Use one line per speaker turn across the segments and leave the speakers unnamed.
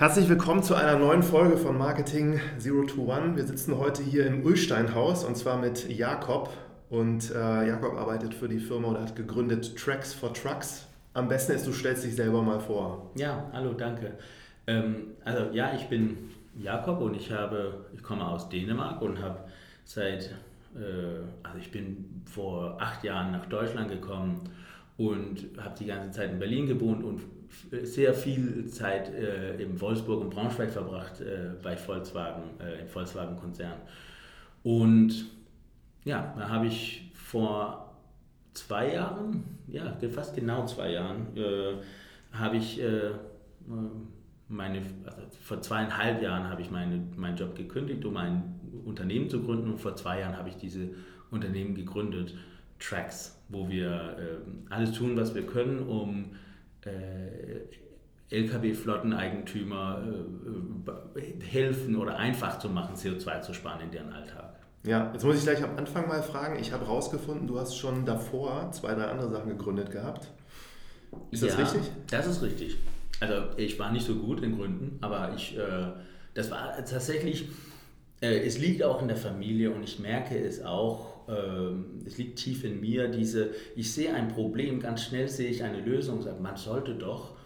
Herzlich willkommen zu einer neuen Folge von Marketing Zero to One. Wir sitzen heute hier im Ulsteinhaus und zwar mit Jakob. Und äh, Jakob arbeitet für die Firma oder hat gegründet Tracks for Trucks. Am besten ist, du stellst dich selber mal vor.
Ja, hallo, danke. Ähm, also ja, ich bin Jakob und ich habe, ich komme aus Dänemark und habe seit, äh, also ich bin vor acht Jahren nach Deutschland gekommen und habe die ganze Zeit in Berlin gewohnt und sehr viel Zeit äh, in Wolfsburg und Braunschweig verbracht äh, bei Volkswagen, äh, im Volkswagen-Konzern. Und ja, da habe ich vor zwei Jahren, ja, fast genau zwei Jahren, äh, habe ich äh, meine, also vor zweieinhalb Jahren habe ich meine, meinen Job gekündigt, um ein Unternehmen zu gründen und vor zwei Jahren habe ich diese Unternehmen gegründet, Tracks, wo wir äh, alles tun, was wir können, um Lkw-Flotteneigentümer äh, helfen oder einfach zu machen, CO2 zu sparen in deren Alltag.
Ja, jetzt muss ich gleich am Anfang mal fragen. Ich habe herausgefunden, du hast schon davor zwei, drei andere Sachen gegründet gehabt.
Ist das ja, richtig? Das ist richtig. Also ich war nicht so gut in Gründen, aber ich, äh, das war tatsächlich, äh, es liegt auch in der Familie und ich merke es auch ähm, es liegt tief in mir, diese, ich sehe ein Problem, ganz schnell sehe ich eine Lösung sage, man sollte doch.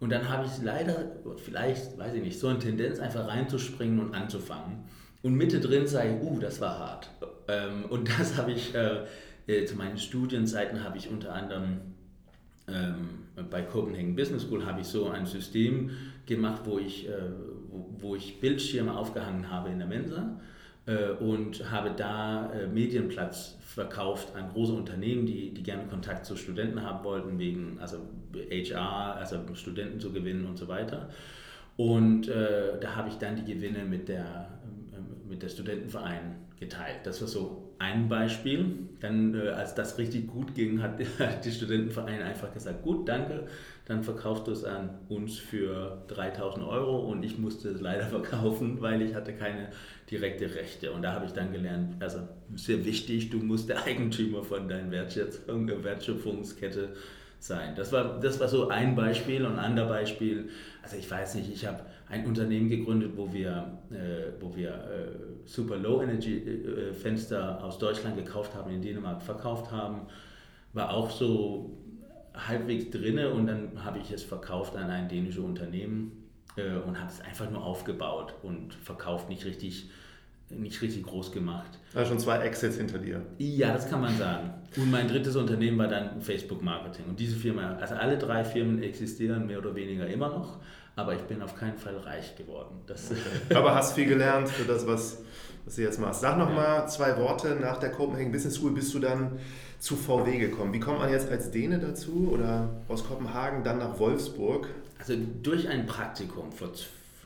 Und dann habe ich leider, vielleicht, weiß ich nicht, so eine Tendenz, einfach reinzuspringen und anzufangen. Und mittendrin sage ich, uh, das war hart. Ähm, und das habe ich, äh, äh, zu meinen Studienzeiten habe ich unter anderem ähm, bei Copenhagen Business School habe ich so ein System gemacht, wo ich, äh, wo, wo ich Bildschirme aufgehangen habe in der Mensa und habe da äh, Medienplatz verkauft an große Unternehmen, die, die gerne Kontakt zu Studenten haben wollten, wegen also HR, also Studenten zu gewinnen und so weiter. Und äh, da habe ich dann die Gewinne mit der, äh, mit der Studentenverein geteilt. Das war so ein Beispiel. Dann, äh, als das richtig gut ging, hat die Studentenverein einfach gesagt, gut, danke, dann verkaufst du es an uns für 3000 Euro und ich musste es leider verkaufen, weil ich hatte keine direkte Rechte. Und da habe ich dann gelernt, also sehr wichtig, du musst der Eigentümer von deiner Wertschöpfung, Wertschöpfungskette sein. Das war, das war so ein Beispiel und ein anderes Beispiel, also ich weiß nicht, ich habe ein Unternehmen gegründet, wo wir, äh, wo wir äh, Super Low Energy äh, Fenster aus Deutschland gekauft haben, in Dänemark verkauft haben, war auch so halbwegs drinne und dann habe ich es verkauft an ein dänisches Unternehmen äh, und habe es einfach nur aufgebaut und verkauft, nicht richtig, nicht richtig groß gemacht.
Also schon zwei Exits hinter dir.
Ja, das kann man sagen. Und mein drittes Unternehmen war dann Facebook Marketing. Und diese Firma, also alle drei Firmen existieren mehr oder weniger immer noch, aber ich bin auf keinen Fall reich geworden.
Das aber hast viel gelernt für das, was, was du jetzt machst. Sag noch ja. mal zwei Worte. Nach der Copenhagen Business School bist du dann zu VW gekommen. Wie kommt man jetzt als Däne dazu oder aus Kopenhagen dann nach Wolfsburg?
Also durch ein Praktikum vor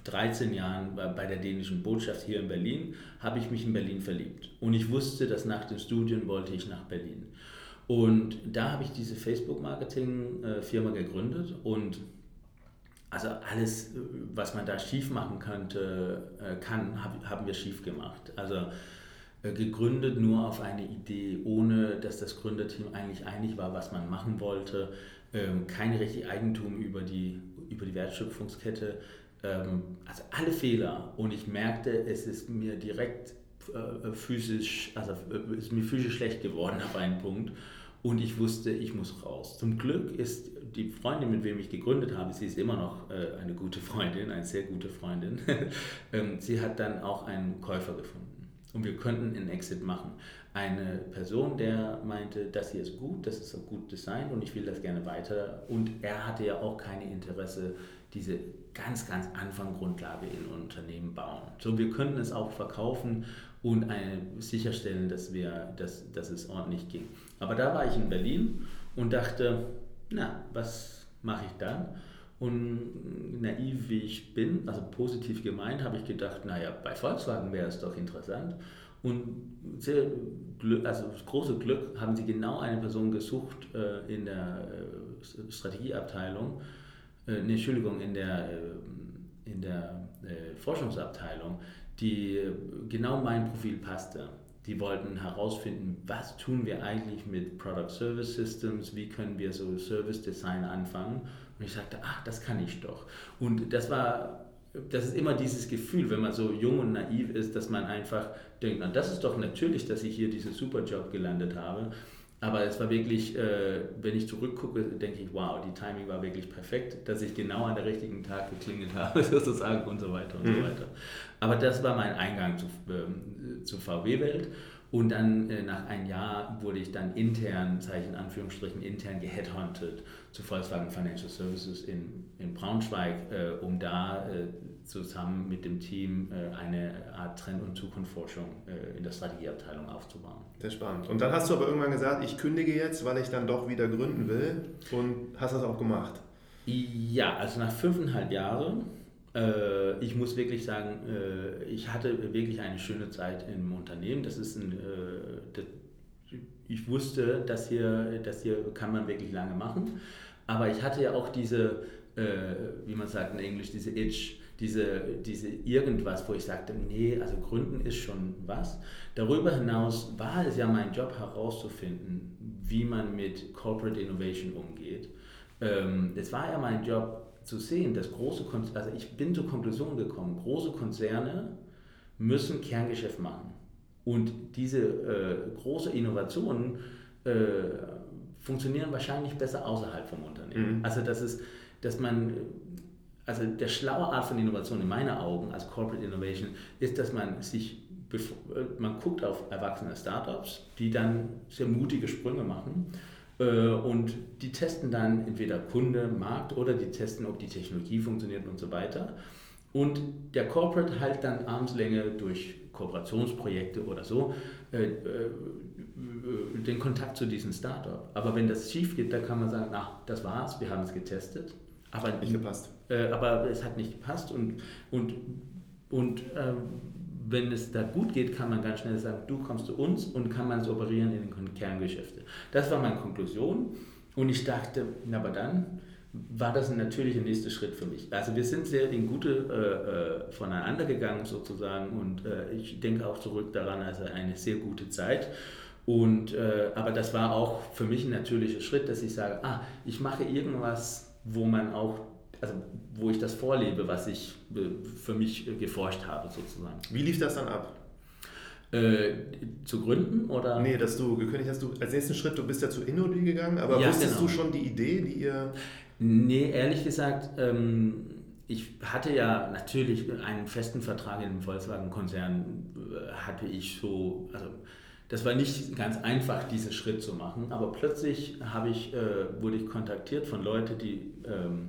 13 Jahren bei der dänischen Botschaft hier in Berlin habe ich mich in Berlin verliebt. Und ich wusste, dass nach dem Studium wollte ich nach Berlin. Und da habe ich diese Facebook-Marketing-Firma gegründet und also alles, was man da schief machen könnte, äh, kann, haben wir schief gemacht. Also äh, gegründet nur auf eine Idee, ohne dass das Gründerteam eigentlich einig war, was man machen wollte. Ähm, kein richtig Eigentum über die, über die Wertschöpfungskette. Ähm, also alle Fehler. Und ich merkte, es ist mir direkt äh, physisch, also äh, ist mir physisch schlecht geworden auf einen Punkt. Und ich wusste, ich muss raus. Zum Glück ist die Freundin, mit wem ich gegründet habe, sie ist immer noch eine gute Freundin, eine sehr gute Freundin. Ähm, sie hat dann auch einen Käufer gefunden und wir könnten einen Exit machen. Eine Person, der meinte, das hier ist gut, das ist auch gut designt und ich will das gerne weiter. Und er hatte ja auch keine Interesse, diese ganz, ganz Anfanggrundlage in Unternehmen bauen. So, wir könnten es auch verkaufen und eine, sicherstellen, dass, wir, dass, dass es ordentlich ging. Aber da war ich in Berlin und dachte, na, was mache ich dann. Und naiv wie ich bin, also positiv gemeint, habe ich gedacht, naja, bei Volkswagen wäre es doch interessant. Und sehr also große Glück haben sie genau eine Person gesucht äh, in der äh, Strategieabteilung, äh, nee, Entschuldigung, in der, äh, in der äh, Forschungsabteilung, die äh, genau mein Profil passte. Die wollten herausfinden, was tun wir eigentlich mit Product Service Systems, wie können wir so Service Design anfangen. Und ich sagte, ach, das kann ich doch. Und das war das ist immer dieses Gefühl, wenn man so jung und naiv ist, dass man einfach denkt, na, das ist doch natürlich, dass ich hier diesen Superjob gelandet habe. Aber es war wirklich, äh, wenn ich zurückgucke, denke ich, wow, die Timing war wirklich perfekt, dass ich genau an der richtigen Tag geklingelt habe, sozusagen und so weiter und mhm. so weiter. Aber das war mein Eingang zu, äh, zur VW-Welt. Und dann äh, nach einem Jahr wurde ich dann intern, Zeichen Anführungsstrichen, intern geheadhuntet zu Volkswagen Financial Services in, in Braunschweig, äh, um da äh, zusammen mit dem Team äh, eine Art Trend- und Zukunftsforschung äh, in der Strategieabteilung aufzubauen.
Sehr spannend. Und dann hast du aber irgendwann gesagt, ich kündige jetzt, weil ich dann doch wieder gründen will und hast das auch gemacht.
Ja, also nach fünfeinhalb Jahren äh, ich muss wirklich sagen, ich hatte wirklich eine schöne Zeit im Unternehmen. Das ist ein, ich wusste, dass hier, das hier kann man wirklich lange machen. Aber ich hatte ja auch diese, wie man sagt in Englisch, diese Itch, diese, diese irgendwas, wo ich sagte, nee, also Gründen ist schon was. Darüber hinaus war es ja mein Job herauszufinden, wie man mit Corporate Innovation umgeht. Ähm, es war ja mein Job, zu sehen, dass große Konzerne, also ich bin zur Konklusion gekommen, große Konzerne müssen Kerngeschäft machen. Und diese äh, große Innovationen äh, funktionieren wahrscheinlich besser außerhalb vom Unternehmen. Mhm. Also das ist, dass man, also der schlaue Art von Innovation in meinen Augen als Corporate Innovation ist, dass man sich, man guckt auf erwachsene Startups, die dann sehr mutige Sprünge machen äh, und die testen dann entweder Kunde, Markt oder die testen, ob die Technologie funktioniert und so weiter. Und der Corporate halt dann Armslänge durch Kooperationsprojekte oder so äh, äh, den Kontakt zu diesem Startup. Aber wenn das schief geht, dann kann man sagen, na, das war's, wir haben es getestet.
Aber nicht gepasst.
Äh, aber es hat nicht gepasst und, und, und ähm, wenn es da gut geht, kann man ganz schnell sagen, du kommst zu uns und kann man so operieren in den Kerngeschäfte. Das war meine Konklusion und ich dachte, na, aber dann war das ein natürlicher nächster Schritt für mich. Also wir sind sehr in gute äh, äh, voneinander gegangen sozusagen und äh, ich denke auch zurück daran, also eine sehr gute Zeit. Und, äh, aber das war auch für mich ein natürlicher Schritt, dass ich sage, ah, ich mache irgendwas, wo man auch also wo ich das vorlebe, was ich für mich geforscht habe sozusagen.
Wie lief das dann ab?
Äh, zu gründen oder?
Nee, dass du gekündigt hast, du als nächsten Schritt, du bist ja zu Inodi gegangen, aber ja, wusstest genau. du schon die Idee, die ihr.
Nee, ehrlich gesagt, ähm, ich hatte ja natürlich einen festen Vertrag im Volkswagen-Konzern, äh, hatte ich so, also das war nicht ganz einfach, diesen Schritt zu machen, aber plötzlich ich, äh, wurde ich kontaktiert von Leuten, die ähm,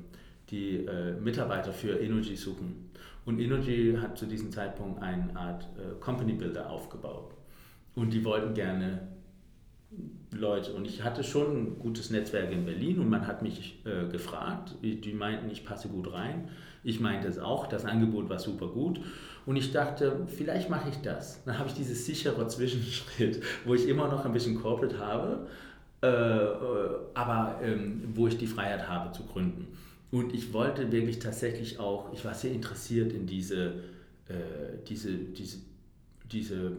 die äh, Mitarbeiter für Energy suchen. Und Energy hat zu diesem Zeitpunkt eine Art äh, Company Builder aufgebaut. Und die wollten gerne Leute. Und ich hatte schon ein gutes Netzwerk in Berlin und man hat mich äh, gefragt. Die meinten, ich passe gut rein. Ich meinte es auch. Das Angebot war super gut. Und ich dachte, vielleicht mache ich das. Dann habe ich dieses sichere Zwischenschritt, wo ich immer noch ein bisschen Corporate habe, äh, äh aber ähm, wo ich die Freiheit habe zu gründen. Und ich wollte wirklich tatsächlich auch, ich war sehr interessiert in diese, äh, diese, diese, diese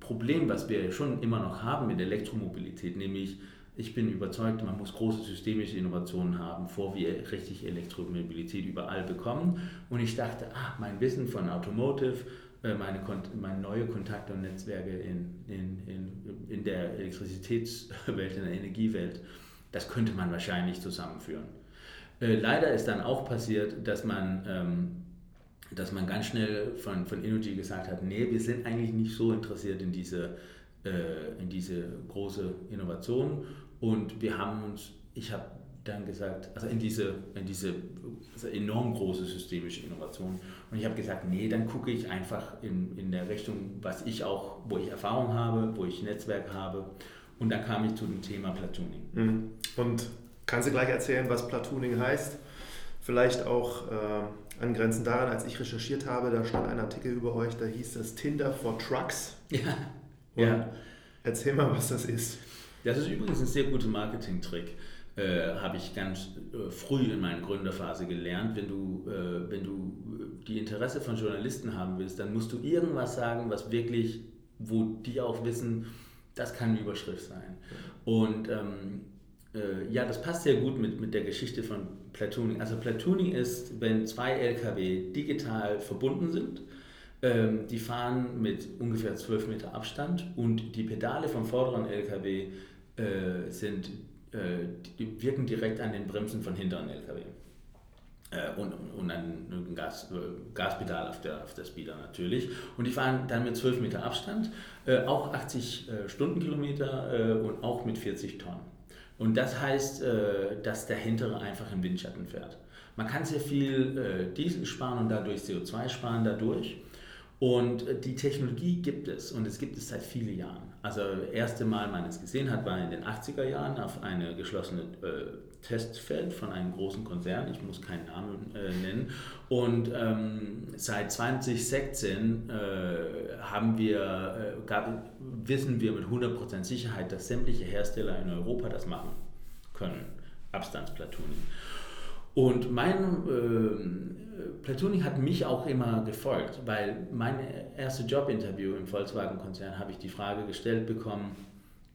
Problem, was wir schon immer noch haben mit Elektromobilität, nämlich ich bin überzeugt, man muss große systemische Innovationen haben, bevor wir richtig Elektromobilität überall bekommen. Und ich dachte, ah, mein Wissen von Automotive, äh, meine, meine neue Kontakte und Netzwerke in, in, in, in der Elektrizitätswelt, in der Energiewelt, das könnte man wahrscheinlich zusammenführen. Äh, leider ist dann auch passiert, dass man, ähm, dass man ganz schnell von, von Energy gesagt hat, nee, wir sind eigentlich nicht so interessiert in diese, äh, in diese große Innovation und wir haben uns, ich habe dann gesagt, also in diese, in diese also enorm große systemische Innovation. Und ich habe gesagt, nee, dann gucke ich einfach in, in der Richtung, was ich auch, wo ich Erfahrung habe, wo ich Netzwerk habe. Und dann kam ich zu dem Thema Platooning.
Mhm. Und Kannst du gleich erzählen, was Platooning heißt? Vielleicht auch äh, angrenzend daran, als ich recherchiert habe, da stand ein Artikel über euch, da hieß es Tinder for Trucks. Ja. ja. Erzähl mal, was das ist.
Das ist übrigens ein sehr guter Marketing-Trick. Äh, habe ich ganz äh, früh in meiner Gründerphase gelernt. Wenn du, äh, wenn du die Interesse von Journalisten haben willst, dann musst du irgendwas sagen, was wirklich, wo die auch wissen, das kann eine Überschrift sein. Und ähm, äh, ja, das passt sehr gut mit, mit der Geschichte von Platooning. Also Platooning ist, wenn zwei LKW digital verbunden sind, ähm, die fahren mit ungefähr 12 Meter Abstand und die Pedale vom vorderen LKW äh, sind, äh, die wirken direkt an den Bremsen von hinteren LKW. Äh, und, und ein Gas, äh, Gaspedal auf der, auf der Speeder natürlich. Und die fahren dann mit 12 Meter Abstand, auch 80 Stundenkilometer und auch mit 40 Tonnen. Und das heißt, dass der hintere einfach im Windschatten fährt. Man kann sehr viel Diesel sparen und dadurch CO2 sparen dadurch. Und die Technologie gibt es und es gibt es seit vielen Jahren. Also das erste Mal, man es gesehen hat, war in den 80er Jahren auf einem geschlossenen äh, Testfeld von einem großen Konzern, ich muss keinen Namen äh, nennen. Und ähm, seit 2016 äh, haben wir, äh, gab, wissen wir mit 100% Sicherheit, dass sämtliche Hersteller in Europa das machen können, Abstandsplatooning. Und mein äh, Platooning hat mich auch immer gefolgt, weil mein erstes Jobinterview im Volkswagen-Konzern habe ich die Frage gestellt bekommen,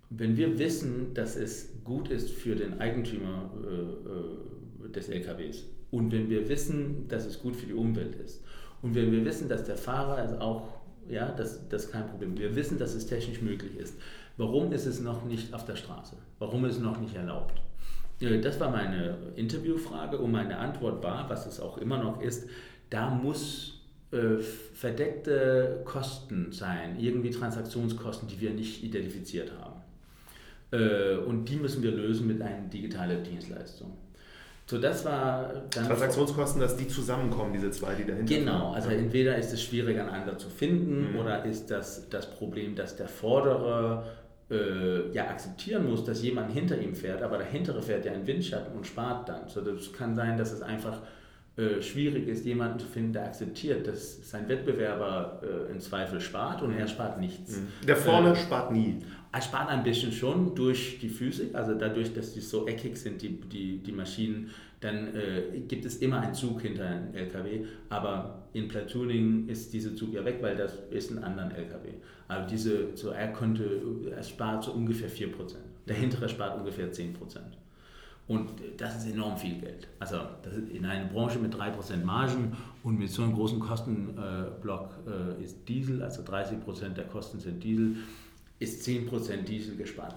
wenn wir wissen, dass es gut ist für den Eigentümer äh, äh des LKWs und wenn wir wissen, dass es gut für die Umwelt ist und wenn wir wissen, dass der Fahrer es auch, ja, das, das ist kein Problem, wir wissen, dass es technisch möglich ist, warum ist es noch nicht auf der Straße? Warum ist es noch nicht erlaubt? Äh, das war meine Interviewfrage und meine Antwort war, was es auch immer noch ist, da muss äh, verdeckte Kosten sein, irgendwie Transaktionskosten, die wir nicht identifiziert haben. Äh, und die müssen wir lösen mit einer digitalen Dienstleistung. So, das war
Transaktionskosten, dass die zusammenkommen, diese zwei, die dahinter.
Genau, also entweder ist es schwierig, einander zu finden, mhm. oder ist das das Problem, dass der Vordere äh, ja akzeptieren muss, dass jemand hinter ihm fährt, aber der hintere fährt ja in Windschatten und spart dann. So, das kann sein, dass es einfach äh, schwierig ist, jemanden zu finden, der akzeptiert, dass sein Wettbewerber äh, im Zweifel spart und er spart nichts. Mhm.
Der vorne äh, spart nie.
Er spart ein bisschen schon durch die Physik, also dadurch, dass die so eckig sind, die, die, die Maschinen, dann äh, gibt es immer einen Zug hinter einem LKW, aber in Platooning ist dieser Zug ja weg, weil das ist ein anderer LKW. Also diese, so er könnte, er spart so ungefähr 4%. Der hintere spart ungefähr 10%. Und das ist enorm viel Geld. Also das ist in einer Branche mit 3% Margen und mit so einem großen Kostenblock äh, ist Diesel, also 30% der Kosten sind Diesel, ist 10% Diesel gespart.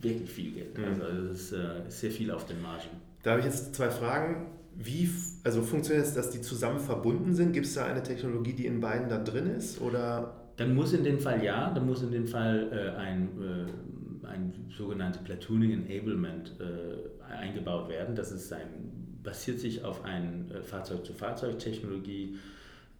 Wirklich viel Geld. Mhm. Also das ist, äh, sehr viel auf den Margen.
Da habe ich jetzt zwei Fragen. Wie also funktioniert es, dass die zusammen verbunden sind? Gibt es da eine Technologie, die in beiden da drin ist? Oder?
Dann muss in dem Fall ja, dann muss in dem Fall äh, ein, äh, ein sogenanntes Platooning Enablement äh, eingebaut werden. Das ist ein, basiert sich auf eine äh, Fahrzeug-zu-Fahrzeug-Technologie.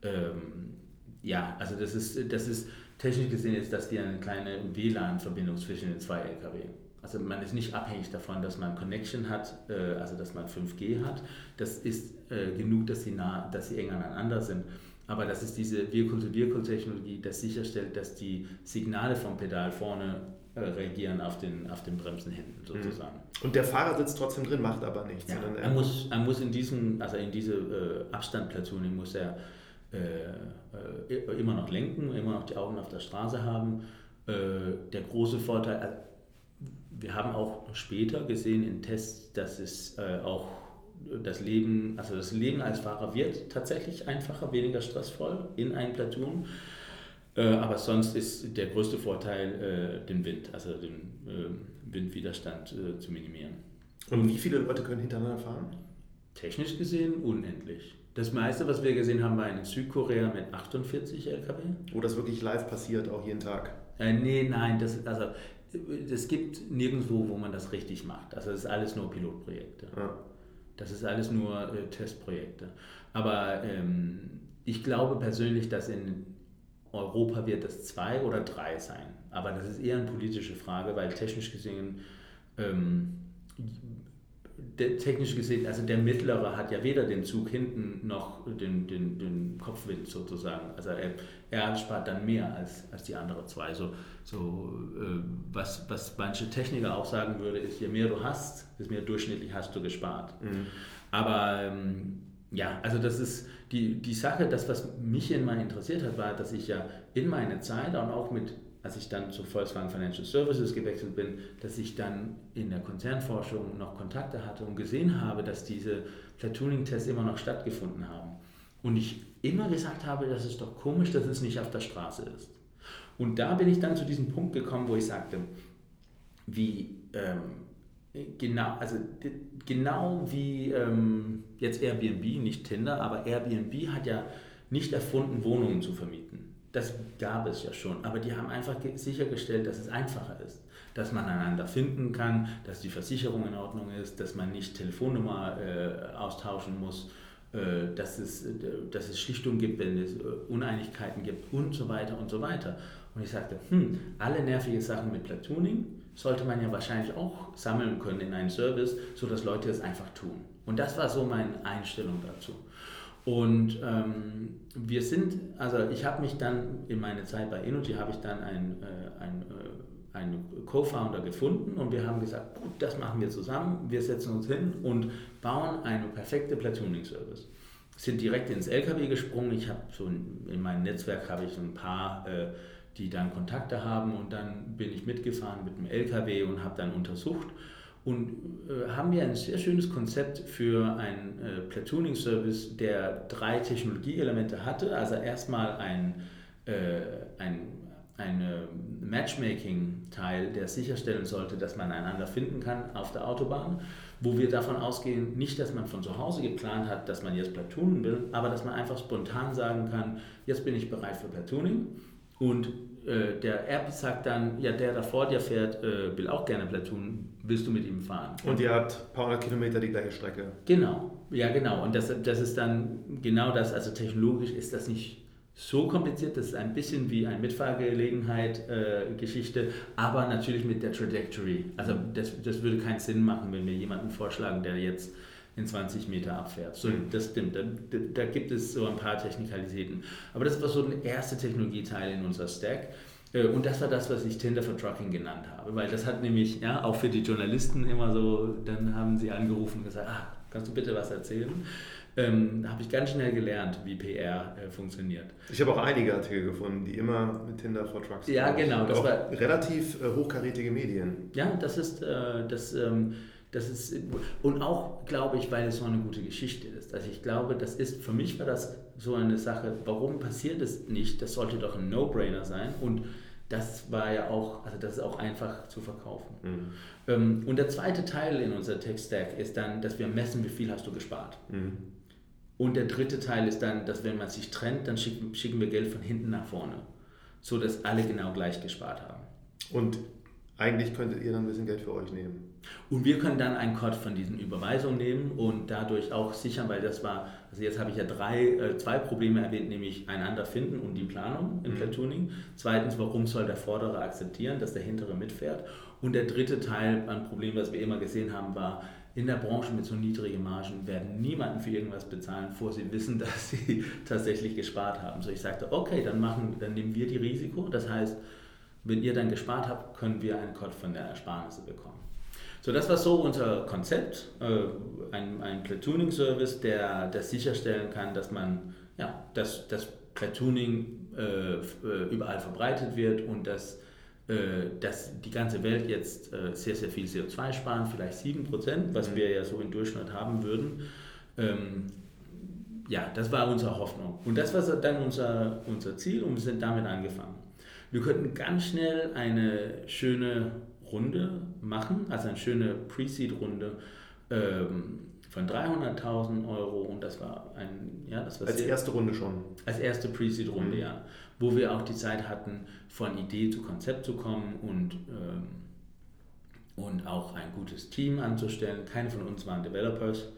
Ähm, ja, also das ist, das ist technisch gesehen ist das wie eine kleine WLAN-Verbindung zwischen den zwei LKW. Also man ist nicht abhängig davon, dass man Connection hat, äh, also dass man 5G hat. Das ist äh, genug, dass sie, nah, dass sie eng aneinander sind. Aber das ist diese Vehicle-to-Vehicle-Technologie, das sicherstellt, dass die Signale vom Pedal vorne äh, reagieren auf den, auf den Bremsen hinten sozusagen.
Mhm. Und der Fahrer sitzt trotzdem drin, macht aber nichts.
Ja, er, muss, er muss in diesem, also in diese äh, Abstandplatuning muss er äh, äh, immer noch lenken, immer noch die Augen auf der Straße haben. Äh, der große Vorteil, wir haben auch später gesehen in Tests, dass es äh, auch das Leben, also das Leben als Fahrer wird tatsächlich einfacher, weniger stressvoll in einem Platoon. Äh, aber sonst ist der größte Vorteil, äh, den Wind, also den äh, Windwiderstand äh, zu minimieren.
Und wie viele Leute können hintereinander fahren?
Technisch gesehen unendlich. Das meiste, was wir gesehen haben, war in Südkorea mit 48 LKW.
Wo das wirklich live passiert, auch jeden Tag?
Äh, nee, nein, das, also es gibt nirgendwo, wo man das richtig macht. Also das ist alles nur Pilotprojekte. Ja. Das ist alles nur äh, Testprojekte. Aber ähm, ich glaube persönlich, dass in Europa wird das zwei oder drei sein. Aber das ist eher eine politische Frage, weil technisch gesehen ähm, technisch gesehen, also der Mittlere hat ja weder den Zug hinten noch den, den, den Kopfwind sozusagen. Also er, er spart dann mehr als, als die anderen zwei. So, so äh, was, was manche Techniker auch sagen würde, ist, je mehr du hast, desto mehr durchschnittlich hast du gespart. Mhm. Aber ähm, ja, also das ist die, die Sache, das, was mich immer interessiert hat, war, dass ich ja in meiner Zeit und auch mit als ich dann zu Volkswagen Financial Services gewechselt bin, dass ich dann in der Konzernforschung noch Kontakte hatte und gesehen habe, dass diese Platooning-Tests immer noch stattgefunden haben. Und ich immer gesagt habe, das ist doch komisch, dass es nicht auf der Straße ist. Und da bin ich dann zu diesem Punkt gekommen, wo ich sagte, wie ähm, genau, also genau wie ähm, jetzt Airbnb, nicht Tinder, aber Airbnb hat ja nicht erfunden, Wohnungen zu vermieten. Das gab es ja schon, aber die haben einfach sichergestellt, dass es einfacher ist, dass man einander finden kann, dass die Versicherung in Ordnung ist, dass man nicht Telefonnummer äh, austauschen muss, äh, dass, es, äh, dass es Schlichtung gibt, wenn es äh, Uneinigkeiten gibt und so weiter und so weiter. Und ich sagte, hm, alle nervige Sachen mit Platooning sollte man ja wahrscheinlich auch sammeln können in einen Service, sodass Leute es einfach tun. Und das war so meine Einstellung dazu. Und ähm, wir sind, also ich habe mich dann in meiner Zeit bei Energy, habe ich dann einen, äh, ein, äh, einen Co-Founder gefunden und wir haben gesagt, gut, das machen wir zusammen, wir setzen uns hin und bauen eine perfekte Platooning-Service. Sind direkt ins LKW gesprungen, ich habe so in, in meinem Netzwerk habe ich so ein paar, äh, die dann Kontakte haben und dann bin ich mitgefahren mit dem LKW und habe dann untersucht und äh, haben wir ein sehr schönes Konzept für einen äh, Platooning-Service, der drei Technologieelemente hatte. Also erstmal ein, äh, ein ein Matchmaking-Teil, der sicherstellen sollte, dass man einander finden kann auf der Autobahn, wo wir davon ausgehen, nicht, dass man von zu Hause geplant hat, dass man jetzt Platoonen will, aber dass man einfach spontan sagen kann, jetzt bin ich bereit für Platooning und äh, der App sagt dann, ja, der da vor dir fährt, äh, will auch gerne Platoon, willst du mit ihm fahren?
Und ihr habt ein paar hundert Kilometer die gleiche Strecke.
Genau, ja genau. Und das, das ist dann genau das, also technologisch ist das nicht so kompliziert, das ist ein bisschen wie eine Mitfahrgelegenheit-Geschichte, äh, aber natürlich mit der Trajectory. Also das, das würde keinen Sinn machen, wenn wir jemanden vorschlagen, der jetzt in 20 Meter abfährt. So, mhm. Das stimmt, da, da, gibt es so ein paar Technikalitäten. Aber das war so ein erster Technologieteil in unser Stack. Äh, und das war das, was ich Tinder for Trucking genannt habe, weil das hat nämlich ja, auch für die Journalisten immer so, dann haben sie angerufen und gesagt, ah, kannst du bitte was erzählen? Ähm, da habe ich ganz schnell gelernt, wie PR äh, funktioniert.
Ich habe auch einige Artikel gefunden, die immer mit Tinder for Trucks
Ja, genau.
Das war relativ äh, hochkarätige Medien.
Ja, das ist äh, das. Ähm, das ist, und auch, glaube ich, weil es so eine gute Geschichte ist. Also ich glaube, das ist, für mich war das so eine Sache, warum passiert es nicht? Das sollte doch ein No-Brainer sein. Und das war ja auch, also das ist auch einfach zu verkaufen. Mhm. Ähm, und der zweite Teil in unserer Tech-Stack ist dann, dass wir messen, wie viel hast du gespart. Mhm. Und der dritte Teil ist dann, dass wenn man sich trennt, dann schicken, schicken wir Geld von hinten nach vorne, so dass alle genau gleich gespart haben.
Und eigentlich könntet ihr dann ein bisschen Geld für euch nehmen.
Und wir können dann einen Code von diesen Überweisungen nehmen und dadurch auch sichern, weil das war, also jetzt habe ich ja drei, äh, zwei Probleme erwähnt, nämlich einander finden und die Planung im mhm. Platooning. Zweitens, warum soll der Vordere akzeptieren, dass der Hintere mitfährt? Und der dritte Teil ein Problem, was wir immer gesehen haben, war, in der Branche mit so niedrigen Margen werden niemanden für irgendwas bezahlen, bevor sie wissen, dass sie tatsächlich gespart haben. So ich sagte, okay, dann machen, dann nehmen wir die Risiko. Das heißt, wenn ihr dann gespart habt, können wir einen Code von der Ersparnisse bekommen. So, das war so unser Konzept, äh, ein, ein Platooning-Service, der, der sicherstellen kann, dass man, ja, dass das Platooning äh, äh, überall verbreitet wird und dass, äh, dass die ganze Welt jetzt äh, sehr, sehr viel CO2 sparen, vielleicht 7%, was mhm. wir ja so im Durchschnitt haben würden. Ähm, ja, das war unsere Hoffnung. Und das war dann unser, unser Ziel und wir sind damit angefangen. Wir könnten ganz schnell eine schöne Runde machen, also eine schöne Pre-Seed-Runde ähm, von 300.000 Euro und das war ein, ja, das war
Als sehr, erste Runde schon.
Als erste Pre-Seed-Runde, mhm. ja. Wo wir auch die Zeit hatten, von Idee zu Konzept zu kommen und, ähm, und auch ein gutes Team anzustellen. Keine von uns waren Developers.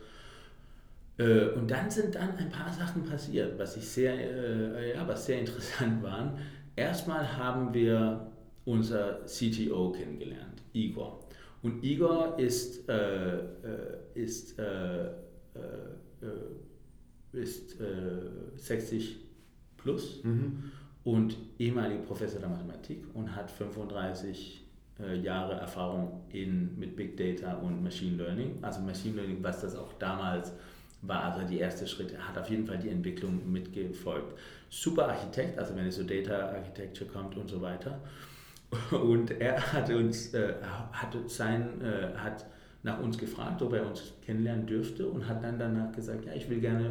Äh, und dann sind dann ein paar Sachen passiert, was ich sehr, äh, ja, was sehr interessant waren. Erstmal haben wir unser CTO kennengelernt, Igor. Und Igor ist, äh, äh ist, äh, äh, ist 60 plus mhm. und ehemaliger Professor der Mathematik und hat 35 Jahre Erfahrung in, mit Big Data und Machine Learning. Also Machine Learning, was das auch damals war also die erste Schritt. Er hat auf jeden Fall die Entwicklung mitgefolgt. Super Architekt, also wenn es so Data Architecture kommt und so weiter. Und er hat uns, äh, hat sein, äh, hat nach uns gefragt, ob er uns kennenlernen dürfte und hat dann danach gesagt, ja, ich will gerne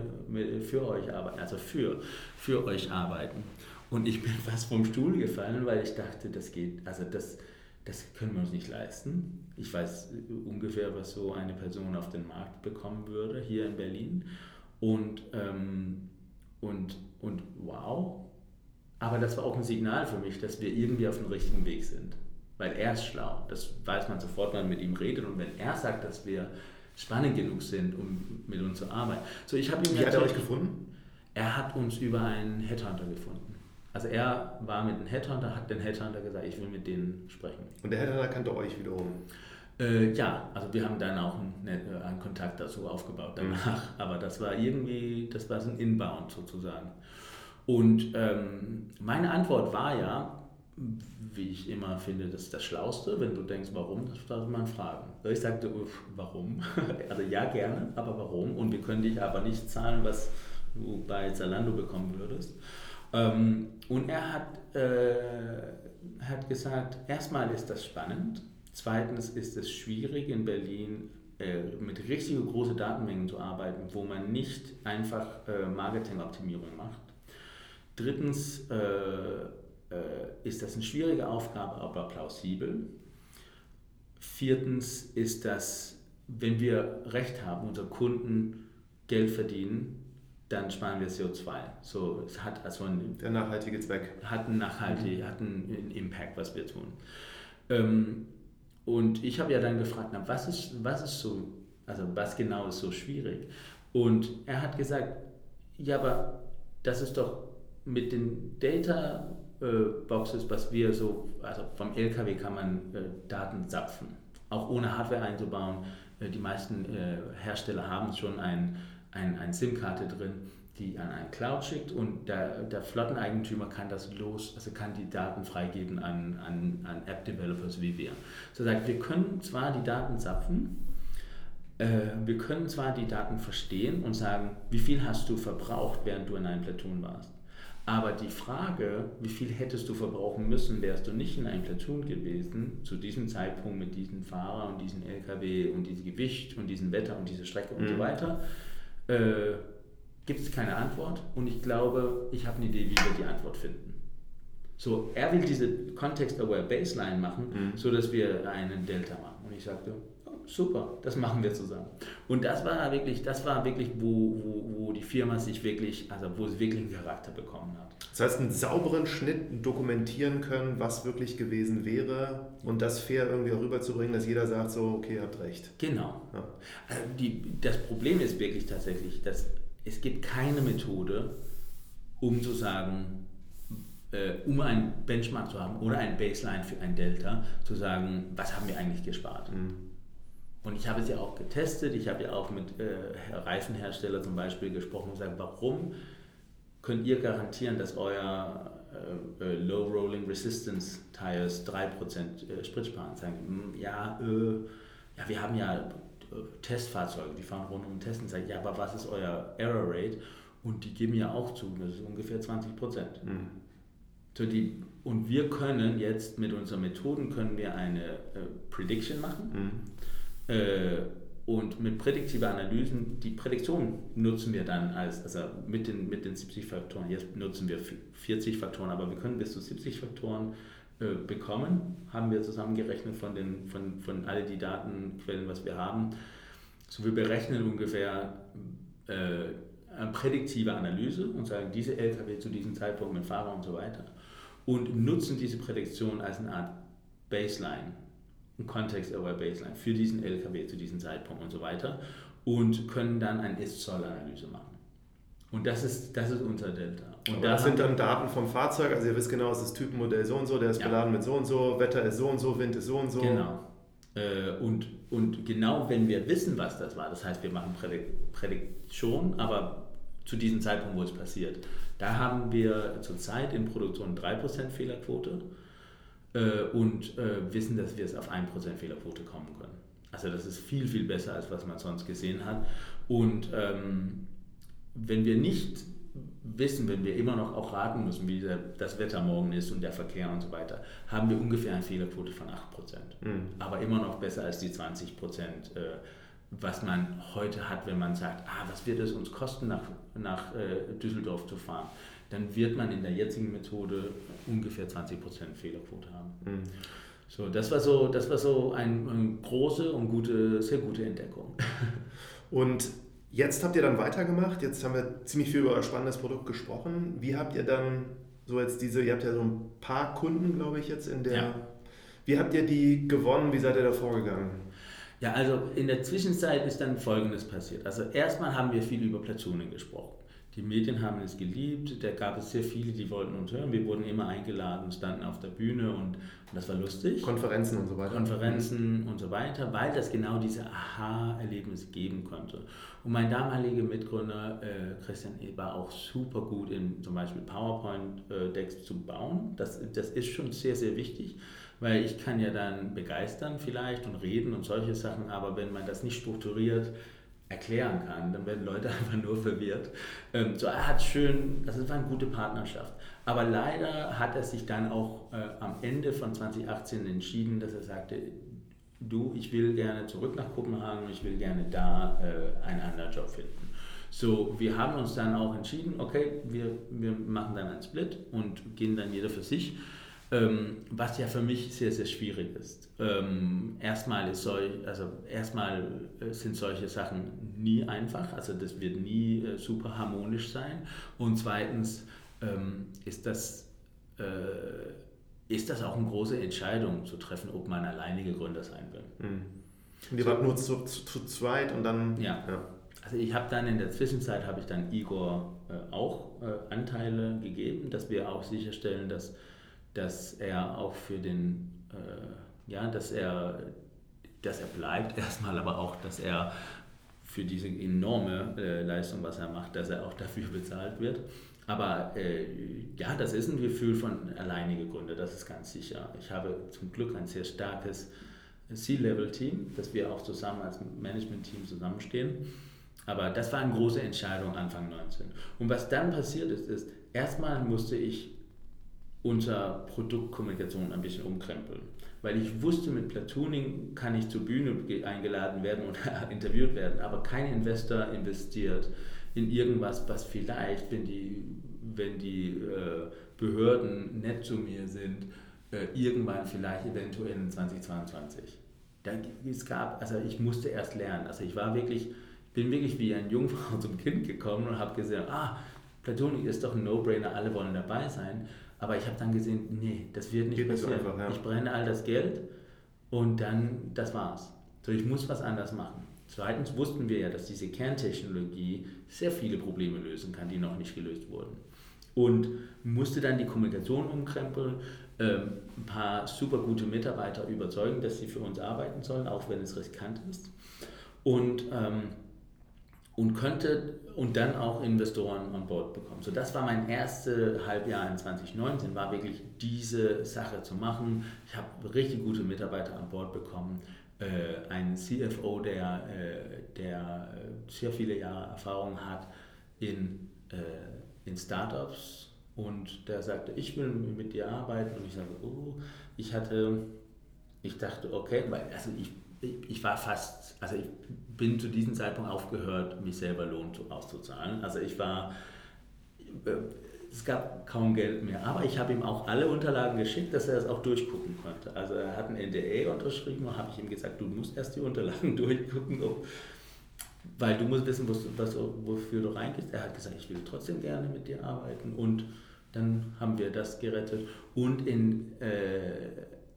für euch arbeiten, also für, für euch arbeiten. Und ich bin fast vom Stuhl gefallen, weil ich dachte, das geht, also das, das können wir uns nicht leisten. Ich weiß ungefähr, was so eine Person auf den Markt bekommen würde hier in Berlin. Und, ähm, und, und wow. Aber das war auch ein Signal für mich, dass wir irgendwie auf dem richtigen Weg sind. Weil er ist schlau. Das weiß man sofort, wenn man mit ihm redet. Und wenn er sagt, dass wir spannend genug sind, um mit uns zu arbeiten. So, ich ihm
Wie hat er euch gefunden?
Er hat uns über einen Headhunter gefunden. Also er war mit einem Headhunter, hat den Headhunter gesagt, ich will mit denen sprechen.
Und der Headhunter kannte euch wiederum?
Äh, ja, also wir haben dann auch einen, äh, einen Kontakt dazu aufgebaut danach. Mhm. Aber das war irgendwie, das war so ein Inbound sozusagen. Und ähm, meine Antwort war ja, wie ich immer finde, das ist das Schlauste, wenn du denkst, warum, das darf man fragen. Ich sagte, warum? also ja, gerne, aber warum? Und wir können dich aber nicht zahlen, was du bei Zalando bekommen würdest. Ähm, und er hat, äh, hat gesagt, erstmal ist das spannend, zweitens ist es schwierig in Berlin äh, mit richtig großen Datenmengen zu arbeiten, wo man nicht einfach äh, Marketingoptimierung macht. Drittens äh, ist das eine schwierige Aufgabe, aber plausibel. Viertens ist das, wenn wir Recht haben, unsere Kunden Geld verdienen, dann sparen wir CO2. So, es hat also einen,
Der nachhaltige Zweck.
Hat einen, nachhaltig, mhm. hat einen Impact, was wir tun. Ähm, und ich habe ja dann gefragt, na, was, ist, was ist so, also was genau ist so schwierig? Und er hat gesagt, ja, aber das ist doch mit den Data äh, Boxes, was wir so, also vom LKW kann man äh, Daten zapfen, auch ohne Hardware einzubauen. Äh, die meisten äh, Hersteller haben schon ein ein, ein SIM-Karte drin, die an einen Cloud schickt und der, der Flotteneigentümer kann das los, also kann die Daten freigeben an, an, an App-Developers wie wir. So sagt, wir können zwar die Daten zapfen, äh, wir können zwar die Daten verstehen und sagen, wie viel hast du verbraucht, während du in einem Platoon warst. Aber die Frage, wie viel hättest du verbrauchen müssen, wärst du nicht in einem Platoon gewesen, zu diesem Zeitpunkt mit diesem Fahrer und diesem LKW und diesem Gewicht und diesem Wetter und dieser Strecke mhm. und so mhm. weiter, äh, gibt es keine Antwort und ich glaube, ich habe eine Idee, wie wir die Antwort finden. So, er will diese Context-Aware Baseline machen, mhm. so dass wir einen Delta machen. Und ich sagte, oh, super, das machen wir zusammen. Und das war wirklich, das war wirklich, wo, wo, wo die Firma sich wirklich, also wo es wirklich einen Charakter bekommen hat.
Das heißt, einen sauberen Schnitt dokumentieren können, was wirklich gewesen wäre und das fair irgendwie rüberzubringen, dass jeder sagt so, okay, ihr habt recht.
Genau. Ja. Also die, das Problem ist wirklich tatsächlich, dass es gibt keine Methode, um zu sagen, äh, um einen Benchmark zu haben oder ein Baseline für ein Delta, zu sagen, was haben wir eigentlich gespart. Mhm. Und ich habe es ja auch getestet, ich habe ja auch mit äh, Reifenherstellern zum Beispiel gesprochen und gesagt, warum könnt ihr garantieren, dass euer äh, äh Low Rolling Resistance Tires 3% äh, Sprit sparen? Sagen, hm, ja, äh, ja, wir haben ja Testfahrzeuge, die fahren rund um und testen. Sagen, ja, aber was ist euer Error Rate? Und die geben ja auch zu, das ist ungefähr 20 Mhm. So die, und wir können jetzt mit unseren Methoden können wir eine äh, Prediction machen. Mhm. Äh, und mit prädiktiver Analysen, die Prädiktion nutzen wir dann als, also mit den, mit den 70 Faktoren, jetzt nutzen wir 40 Faktoren, aber wir können bis zu 70 Faktoren bekommen, haben wir zusammengerechnet von, den, von, von all die Datenquellen, was wir haben. So wir berechnen ungefähr äh, eine prädiktive Analyse und sagen, diese LKW zu diesem Zeitpunkt mit Fahrer und so weiter und nutzen diese Prädiktion als eine Art Baseline ein Context-Aware Baseline für diesen LKW zu diesem Zeitpunkt und so weiter und können dann eine Ist-Zoll-Analyse machen. Und das ist, das ist unser Delta.
Und da das sind dann Daten vom Fahrzeug, also ihr wisst genau, es ist Typenmodell so und so, der ist ja. beladen mit so und so, Wetter ist so und so, Wind ist so und so.
Genau. Äh, und, und genau wenn wir wissen, was das war, das heißt, wir machen Prädiktion, aber zu diesem Zeitpunkt, wo es passiert, da haben wir zurzeit in Produktion 3% Fehlerquote äh, und äh, wissen, dass wir es auf 1% Fehlerquote kommen können. Also das ist viel, viel besser, als was man sonst gesehen hat. Und ähm, wenn wir nicht wissen, wenn wir immer noch auch raten müssen, wie das Wetter morgen ist und der Verkehr und so weiter, haben wir ungefähr eine Fehlerquote von 8%. Mhm. Aber immer noch besser als die 20%, äh, was man heute hat, wenn man sagt, ah, was wird es uns kosten, nach, nach äh, Düsseldorf zu fahren? Dann wird man in der jetzigen Methode ungefähr 20% Fehlerquote haben. Mhm. So, das war so, das war so eine, eine große und gute, sehr gute Entdeckung.
Und Jetzt habt ihr dann weitergemacht, jetzt haben wir ziemlich viel über euer spannendes Produkt gesprochen. Wie habt ihr dann so jetzt diese, ihr habt ja so ein paar Kunden, glaube ich, jetzt in der. Ja. Wie habt ihr die gewonnen? Wie seid ihr da vorgegangen?
Ja, also in der Zwischenzeit ist dann Folgendes passiert. Also erstmal haben wir viel über Platooning gesprochen. Die Medien haben es geliebt, da gab es sehr viele, die wollten uns hören. Wir wurden immer eingeladen, standen auf der Bühne und, und das war lustig.
Konferenzen und so weiter.
Konferenzen und so weiter, weil das genau diese Aha-Erlebnisse geben konnte. Und mein damaliger Mitgründer äh, Christian E. war auch super gut in zum Beispiel PowerPoint-Decks äh, zu bauen. Das, das ist schon sehr, sehr wichtig, weil ich kann ja dann begeistern vielleicht und reden und solche Sachen, aber wenn man das nicht strukturiert erklären kann, dann werden Leute einfach nur verwirrt. Ähm, so, er hat schön, es war eine gute Partnerschaft. Aber leider hat er sich dann auch äh, am Ende von 2018 entschieden, dass er sagte, du, ich will gerne zurück nach Kopenhagen ich will gerne da äh, einen anderen Job finden. So, wir haben uns dann auch entschieden, okay, wir, wir machen dann einen Split und gehen dann jeder für sich. Ähm, was ja für mich sehr, sehr schwierig ist. Ähm, erstmal, ist solch, also erstmal äh, sind solche Sachen nie einfach, also das wird nie äh, super harmonisch sein. Und zweitens ähm, ist, das, äh, ist das auch eine große Entscheidung zu treffen, ob man alleinige Gründer sein will. Mhm.
Und ihr wart nur zu, zu, zu, zweit und dann...
Ja. ja. Also ich habe dann in der Zwischenzeit, habe ich dann Igor äh, auch äh, Anteile gegeben, dass wir auch sicherstellen, dass dass er auch für den, äh, ja, dass er, dass er bleibt erstmal, aber auch, dass er für diese enorme äh, Leistung, was er macht, dass er auch dafür bezahlt wird. Aber äh, ja, das ist ein Gefühl von alleiniger Gründe, das ist ganz sicher. Ich habe zum Glück ein sehr starkes C-Level-Team, dass wir auch zusammen als Management-Team zusammenstehen. Aber das war eine große Entscheidung Anfang 19. Und was dann passiert ist, ist, erstmal musste ich unser Produktkommunikation ein bisschen umkrempeln. Weil ich wusste, mit Platooning kann ich zur Bühne eingeladen werden und interviewt werden, aber kein Investor investiert in irgendwas, was vielleicht, wenn die, wenn die äh, Behörden nett zu mir sind, äh, irgendwann vielleicht eventuell in 2022. Da, es gab, also ich musste erst lernen. Also ich war wirklich, bin wirklich wie ein Jungfrau zum Kind gekommen und habe gesehen, ah, Platooning ist doch ein No-Brainer, alle wollen dabei sein. Aber ich habe dann gesehen, nee, das wird nicht Geht passieren. Nicht so einfach, ja. Ich brenne all das Geld und dann, das war's. So, ich muss was anders machen. Zweitens wussten wir ja, dass diese Kerntechnologie sehr viele Probleme lösen kann, die noch nicht gelöst wurden. Und musste dann die Kommunikation umkrempeln, ähm, ein paar super gute Mitarbeiter überzeugen, dass sie für uns arbeiten sollen, auch wenn es riskant ist. Und ähm, und könnte und dann auch Investoren an Bord bekommen. So, das war mein erstes Halbjahr in 2019, war wirklich diese Sache zu machen. Ich habe richtig gute Mitarbeiter an Bord bekommen, äh, einen CFO, der, äh, der äh, sehr viele Jahre Erfahrung hat in, äh, in Startups und der sagte, ich will mit dir arbeiten und ich sage, oh, ich hatte, ich dachte, okay, weil also ich ich war fast, also ich bin zu diesem Zeitpunkt aufgehört, mich selber Lohn auszuzahlen. Also ich war, äh, es gab kaum Geld mehr, aber ich habe ihm auch alle Unterlagen geschickt, dass er es auch durchgucken konnte. Also er hat ein NDA unterschrieben und habe ich ihm gesagt, du musst erst die Unterlagen durchgucken, ob, weil du musst wissen, was, was, wofür du reingehst. Er hat gesagt, ich will trotzdem gerne mit dir arbeiten und dann haben wir das gerettet. Und in äh,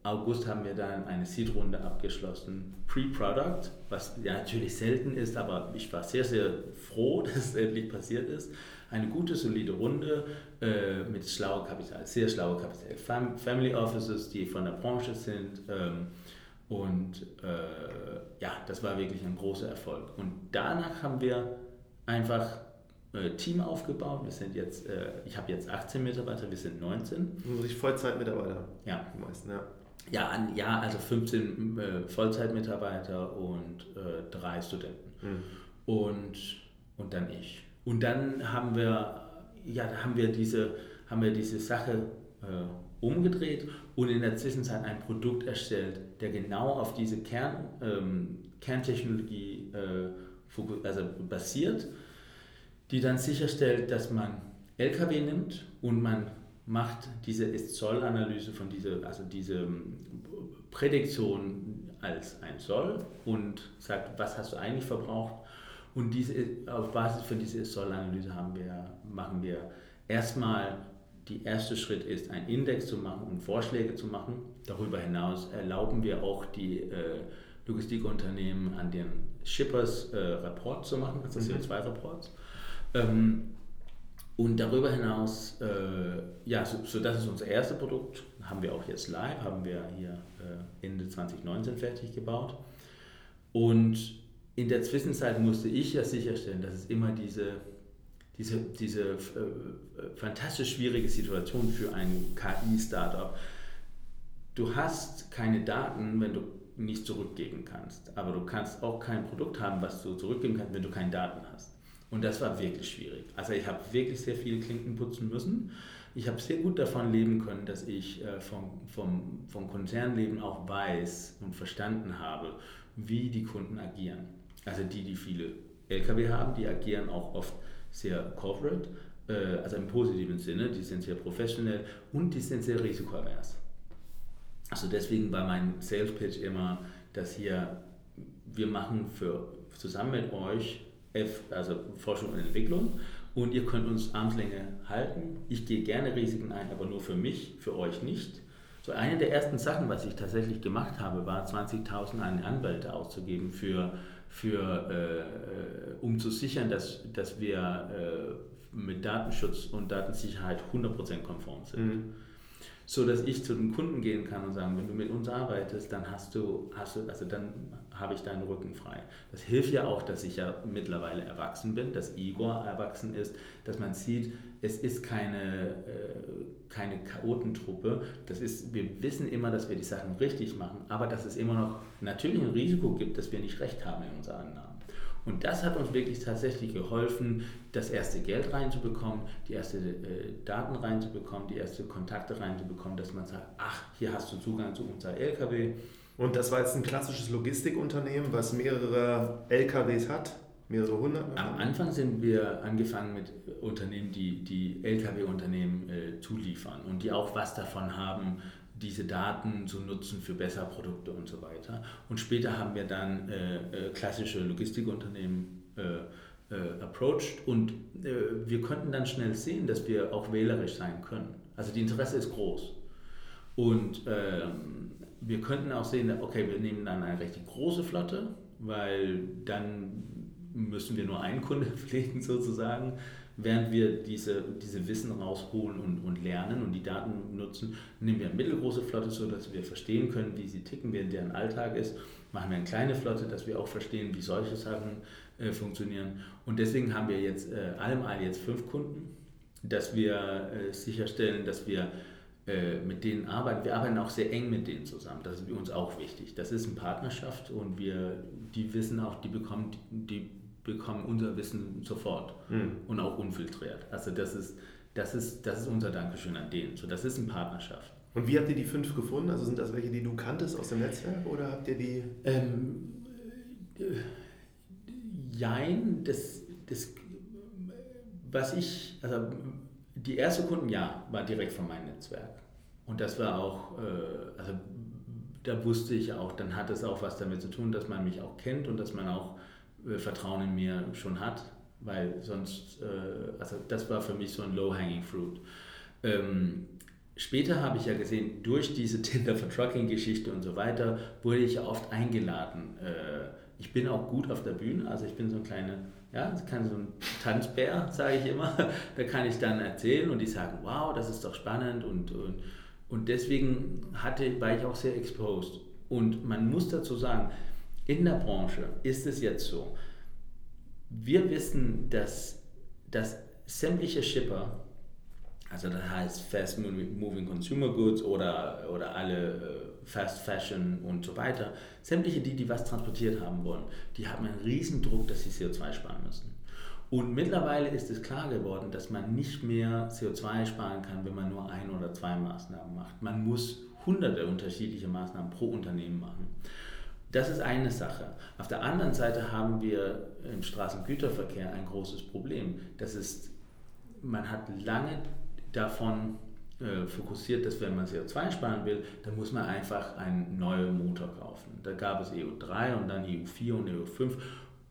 August haben wir dann eine Seed-Runde abgeschlossen, Pre-Product, was ja natürlich selten ist, aber ich war sehr, sehr froh, dass es endlich passiert ist. Eine gute, solide Runde äh, mit schlauer Kapital, sehr schlauer Kapital. Fam Family Offices, die von der Branche sind, ähm, Und äh, ja, das war wirklich ein großer Erfolg. Und danach haben wir einfach äh, Team aufgebaut. Wir sind jetzt, äh, ich habe jetzt 18 Mitarbeiter, wir sind 19.
Also Vollzeitmitarbeiter.
Ja. Die meisten, ja. Ja, an, ja also 15 äh, Vollzeitmitarbeiter und äh, drei Studenten. Mhm. Und, und dann ich. Und dann haben wir, ja, haben wir diese, haben wir diese Sache äh, umgedreht und in der Zwischenzeit ein Produkt erstellt, der genau auf diese Kern, ähm, Kerntechnologie äh, also basiert, die dann sicherstellt, dass man LKW nimmt und man macht diese Ist-Soll-Analyse von dieser, also diese ähm, Prädiktion als ein Soll und sagt, was hast du eigentlich verbraucht und diese, auf Basis von dieser Ist-Soll-Analyse machen wir erstmal der erste Schritt ist, einen Index zu machen und Vorschläge zu machen. Darüber hinaus erlauben wir auch die äh, Logistikunternehmen an den Shippers äh, Rapport zu machen, also mhm. CO2-Reports. Ähm, und darüber hinaus, äh, ja, so, so, das ist unser erstes Produkt, haben wir auch jetzt live, haben wir hier äh, Ende 2019 fertig gebaut. Und in der Zwischenzeit musste ich ja sicherstellen, dass es immer diese diese, diese äh, fantastisch schwierige Situation für ein KI-Startup. Du hast keine Daten, wenn du nicht zurückgeben kannst, aber du kannst auch kein Produkt haben, was du zurückgeben kannst, wenn du keine Daten hast. Und das war wirklich schwierig. Also ich habe wirklich sehr viele Klinken putzen müssen. Ich habe sehr gut davon leben können, dass ich äh, vom, vom, vom Konzernleben auch weiß und verstanden habe, wie die Kunden agieren. Also die, die viele Lkw haben, die agieren auch oft sehr corporate, äh, also im positiven Sinne, die sind sehr professionell und die sind sehr risikoavers. Also deswegen war mein Sales Pitch immer, dass hier wir machen für, zusammen mit euch F, also Forschung und Entwicklung und ihr könnt uns Armslänge halten. Ich gehe gerne Risiken ein, aber nur für mich, für euch nicht. So eine der ersten Sachen, was ich tatsächlich gemacht habe, war 20.000 an Anwälte auszugeben für für, äh, um zu sichern, dass, dass wir äh, mit Datenschutz und Datensicherheit 100% konform sind. Mhm. So dass ich zu den Kunden gehen kann und sagen, wenn du mit uns arbeitest, dann hast du, hast du, also dann habe ich deinen Rücken frei. Das hilft ja auch, dass ich ja mittlerweile erwachsen bin, dass Igor erwachsen ist, dass man sieht, es ist keine, äh, keine Chaotentruppe. Das ist, wir wissen immer, dass wir die Sachen richtig machen, aber dass es immer noch natürlich ein Risiko gibt, dass wir nicht recht haben in unseren Annahmen. Und das hat uns wirklich tatsächlich geholfen, das erste Geld reinzubekommen, die erste äh, Daten reinzubekommen, die erste Kontakte reinzubekommen, dass man sagt, ach, hier hast du Zugang zu unserer LKW.
Und das war jetzt ein klassisches Logistikunternehmen, was mehrere LKWs hat, mehrere hundert?
Am Anfang sind wir angefangen mit Unternehmen, die, die Lkw-Unternehmen äh, zuliefern und die auch was davon haben, diese Daten zu nutzen für bessere Produkte und so weiter. Und später haben wir dann äh, äh, klassische Logistikunternehmen äh, äh, approached und äh, wir konnten dann schnell sehen, dass wir auch wählerisch sein können. Also die Interesse ist groß. Und ähm, wir könnten auch sehen, okay, wir nehmen dann eine richtig große Flotte, weil dann müssen wir nur einen Kunde pflegen sozusagen während wir diese, diese Wissen rausholen und, und lernen und die Daten nutzen, nehmen wir eine mittelgroße Flotte, so dass wir verstehen können, wie sie ticken, wie deren Alltag ist. Machen wir eine kleine Flotte, dass wir auch verstehen, wie solche Sachen äh, funktionieren. Und deswegen haben wir jetzt äh, allemal jetzt fünf Kunden, dass wir äh, sicherstellen, dass wir äh, mit denen arbeiten. Wir arbeiten auch sehr eng mit denen zusammen. Das ist für uns auch wichtig. Das ist eine Partnerschaft und wir, die wissen auch, die bekommen die bekommen unser Wissen sofort mhm. und auch unfiltriert. Also das ist, das ist, das ist unser Dankeschön an denen. So, das ist eine Partnerschaft.
Und wie habt ihr die fünf gefunden? Also sind das welche, die du kanntest aus dem Netzwerk oder habt ihr die? Ähm,
äh, jein, das, das, was ich, also die erste Kunden, ja, war direkt von meinem Netzwerk. Und das war auch, äh, also da wusste ich auch, dann hat es auch was damit zu tun, dass man mich auch kennt und dass man auch Vertrauen in mir schon hat, weil sonst, äh, also das war für mich so ein low-hanging fruit. Ähm, später habe ich ja gesehen, durch diese Tinder for Trucking-Geschichte und so weiter, wurde ich ja oft eingeladen. Äh, ich bin auch gut auf der Bühne, also ich bin so ein kleiner, ja, kann so ein Tanzbär, sage ich immer. Da kann ich dann erzählen und die sagen, wow, das ist doch spannend und, und, und deswegen hatte, war ich auch sehr exposed. Und man muss dazu sagen, in der Branche ist es jetzt so, wir wissen, dass, dass sämtliche Shipper, also das heißt Fast Moving Consumer Goods oder, oder alle äh, Fast Fashion und so weiter, sämtliche, die, die was transportiert haben wollen, die haben einen riesen Druck, dass sie CO2 sparen müssen. Und mittlerweile ist es klar geworden, dass man nicht mehr CO2 sparen kann, wenn man nur ein oder zwei Maßnahmen macht. Man muss hunderte unterschiedliche Maßnahmen pro Unternehmen machen. Das ist eine Sache. Auf der anderen Seite haben wir im Straßengüterverkehr ein großes Problem. Das ist, man hat lange davon äh, fokussiert, dass wenn man CO2 sparen will, dann muss man einfach einen neuen Motor kaufen. Da gab es EU3 und dann EU4 und EU5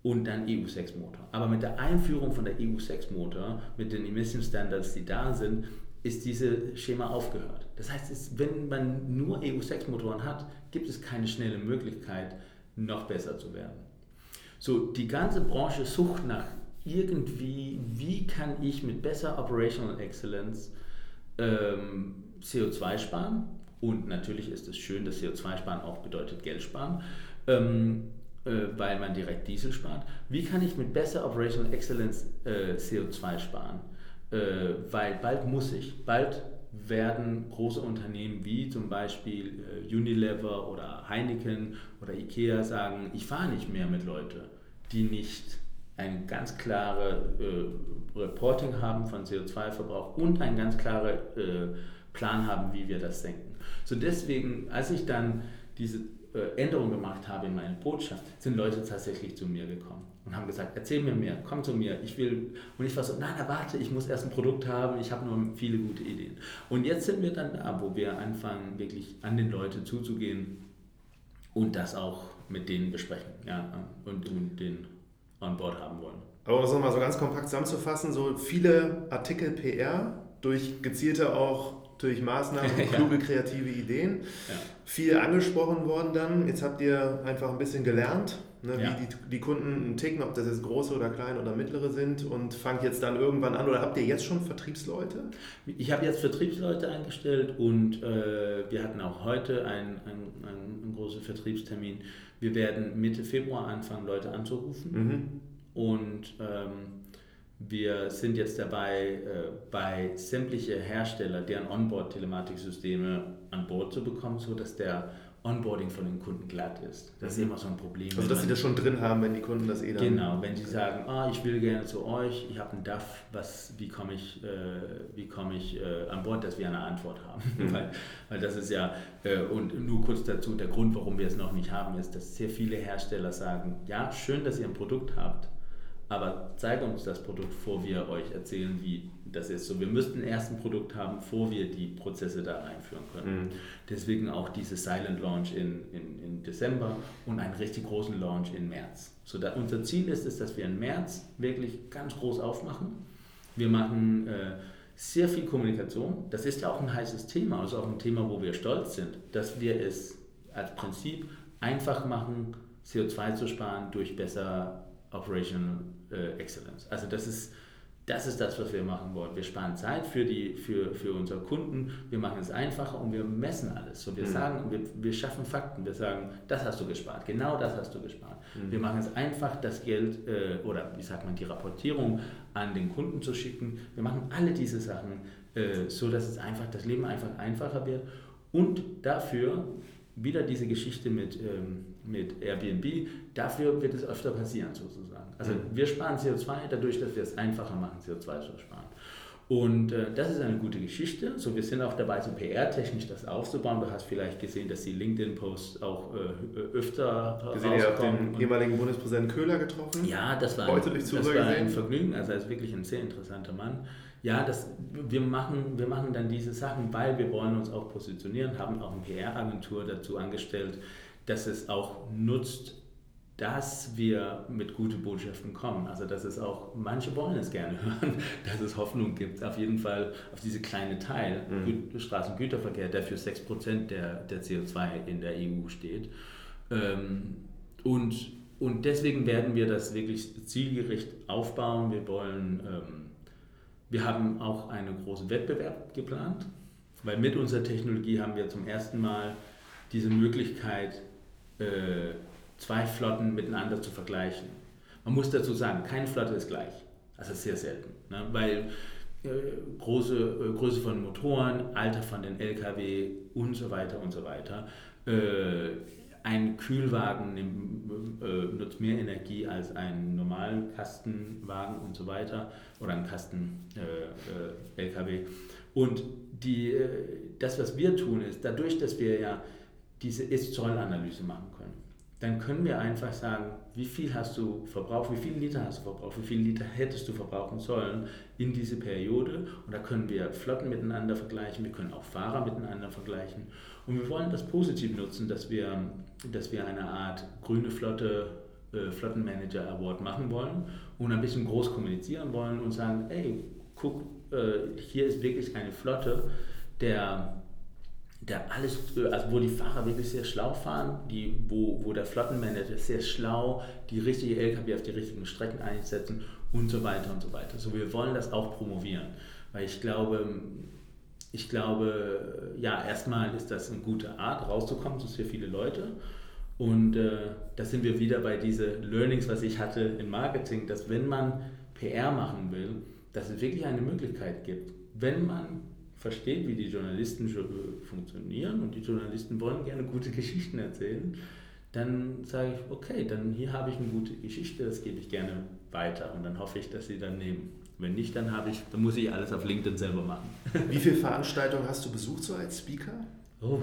und dann EU6-Motor. Aber mit der Einführung von der EU6-Motor, mit den Emission Standards, die da sind, ist dieses Schema aufgehört. Das heißt, es, wenn man nur EU6-Motoren hat, gibt es keine schnelle Möglichkeit, noch besser zu werden. So, die ganze Branche sucht nach irgendwie, wie kann ich mit besser Operational Excellence ähm, CO2 sparen? Und natürlich ist es schön, dass CO2 sparen auch bedeutet Geld sparen. Ähm, äh, weil man direkt Diesel spart. Wie kann ich mit besser Operational Excellence äh, CO2 sparen? Äh, weil bald muss ich, bald werden große Unternehmen wie zum Beispiel äh, Unilever oder Heineken oder Ikea sagen, ich fahre nicht mehr mit Leuten, die nicht ein ganz klares äh, Reporting haben von CO2-Verbrauch und einen ganz klaren äh, Plan haben, wie wir das senken. So deswegen, als ich dann diese äh, Änderungen gemacht habe in meiner Botschaft, sind Leute tatsächlich zu mir gekommen und haben gesagt, erzähl mir mehr, komm zu mir, ich will, und ich war so, nein, warte, ich muss erst ein Produkt haben, ich habe nur viele gute Ideen. Und jetzt sind wir dann da, wo wir anfangen, wirklich an den Leute zuzugehen und das auch mit denen besprechen ja, und, und den on board haben wollen.
Aber um es nochmal so ganz kompakt zusammenzufassen, so viele Artikel PR durch gezielte auch durch Maßnahmen, kluge, kreative Ideen. Ja. Viel angesprochen worden dann. Jetzt habt ihr einfach ein bisschen gelernt, ne, ja. wie die, die Kunden ticken, ob das jetzt große oder kleine oder mittlere sind und fangt jetzt dann irgendwann an oder habt ihr jetzt schon Vertriebsleute?
Ich habe jetzt Vertriebsleute eingestellt und äh, wir hatten auch heute einen, einen, einen großen Vertriebstermin. Wir werden Mitte Februar anfangen, Leute anzurufen mhm. und ähm, wir sind jetzt dabei, äh, bei sämtliche Hersteller deren Onboard-Telematiksysteme an Bord zu bekommen, sodass der Onboarding von den Kunden glatt ist. Das ist mhm. immer so ein Problem.
Also, dass sie das schon drin haben, wenn die Kunden das eh
dann. Genau, wenn sie sagen, ah, ich will gerne zu euch, ich habe einen DAF, was, wie komme ich, äh, komm ich äh, an Bord, dass wir eine Antwort haben. Mhm. weil, weil das ist ja, äh, und nur kurz dazu, der Grund, warum wir es noch nicht haben, ist, dass sehr viele Hersteller sagen, ja, schön, dass ihr ein Produkt habt, aber zeigt uns das Produkt, bevor wir euch erzählen, wie das ist. So, wir müssten erst ein Produkt haben, bevor wir die Prozesse da reinführen können. Mhm. Deswegen auch diese Silent Launch in, in, in Dezember und einen richtig großen Launch in März. So, da, unser Ziel ist es, dass wir im März wirklich ganz groß aufmachen. Wir machen äh, sehr viel Kommunikation. Das ist ja auch ein heißes Thema, also auch ein Thema, wo wir stolz sind, dass wir es als Prinzip einfach machen, CO2 zu sparen durch besser Operational äh, Excellence. Also das ist, das ist das, was wir machen wollen. Wir sparen Zeit für, die, für, für unsere Kunden, wir machen es einfacher und wir messen alles. So, wir mhm. sagen, wir, wir schaffen Fakten, wir sagen, das hast du gespart, genau das hast du gespart. Mhm. Wir machen es einfach, das Geld äh, oder wie sagt man, die Rapportierung an den Kunden zu schicken. Wir machen alle diese Sachen, äh, so dass es einfach, das Leben einfach einfacher wird und dafür wieder diese Geschichte mit, ähm, mit Airbnb, dafür wird es öfter passieren sozusagen. Also mhm. wir sparen CO2 dadurch, dass wir es einfacher machen, CO2 zu sparen. Und äh, das ist eine gute Geschichte. So, wir sind auch dabei, so PR-technisch das aufzubauen. Du hast vielleicht gesehen, dass die LinkedIn-Posts auch äh, öfter
gesehen, rauskommen. Ihr habt den ehemaligen Bundespräsidenten Köhler getroffen.
Ja, das war, ein, das war ein Vergnügen. Also er ist wirklich ein sehr interessanter Mann ja, das, wir, machen, wir machen dann diese Sachen, weil wir wollen uns auch positionieren, haben auch eine PR-Agentur dazu angestellt, dass es auch nutzt, dass wir mit guten Botschaften kommen. Also dass es auch, manche wollen es gerne hören, dass es Hoffnung gibt, auf jeden Fall auf diese kleine Teil, mhm. Straßengüterverkehr, der für 6% der, der CO2 in der EU steht. Ähm, und, und deswegen werden wir das wirklich zielgerichtet aufbauen. Wir wollen... Ähm, wir haben auch einen großen Wettbewerb geplant, weil mit unserer Technologie haben wir zum ersten Mal diese Möglichkeit, äh, zwei Flotten miteinander zu vergleichen. Man muss dazu sagen, keine Flotte ist gleich. Also sehr selten. Ne? Weil äh, große äh, Größe von Motoren, Alter von den Lkw und so weiter und so weiter. Äh, ein Kühlwagen nimmt, äh, nutzt mehr Energie als ein normalen Kastenwagen und so weiter oder ein Kasten-LKW. Äh, und die, das, was wir tun, ist, dadurch, dass wir ja diese Ist-Zoll-Analyse machen können, dann können wir einfach sagen, wie viel hast du verbraucht, wie viele Liter hast du verbraucht, wie viele Liter hättest du verbrauchen sollen in diese Periode. Und da können wir Flotten miteinander vergleichen, wir können auch Fahrer miteinander vergleichen. Und wir wollen das positiv nutzen, dass wir, dass wir eine Art grüne Flotte, äh, Flottenmanager Award machen wollen und ein bisschen groß kommunizieren wollen und sagen, ey, guck, äh, hier ist wirklich eine Flotte, der der alles, also wo die Fahrer wirklich sehr schlau fahren, die, wo, wo der Flottenmanager sehr schlau die richtige LKW auf die richtigen Strecken einsetzen und so weiter und so weiter. So, wir wollen das auch promovieren, weil ich glaube, ich glaube, ja, erstmal ist das eine gute Art, rauszukommen zu sehr viele Leute. Und äh, da sind wir wieder bei diesen Learnings, was ich hatte in Marketing, dass wenn man PR machen will, dass es wirklich eine Möglichkeit gibt, wenn man versteht, wie die Journalisten funktionieren und die Journalisten wollen gerne gute Geschichten erzählen, dann sage ich, okay, dann hier habe ich eine gute Geschichte, das gebe ich gerne weiter und dann hoffe ich, dass sie dann nehmen. Wenn nicht, dann habe ich, dann muss ich alles auf LinkedIn selber machen.
Wie viele Veranstaltungen hast du besucht so als Speaker?
Oh,